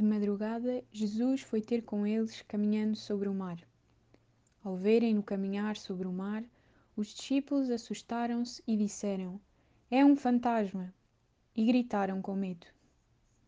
De madrugada, Jesus foi ter com eles caminhando sobre o mar. Ao verem-no caminhar sobre o mar, os discípulos assustaram-se e disseram: É um fantasma! E gritaram com medo.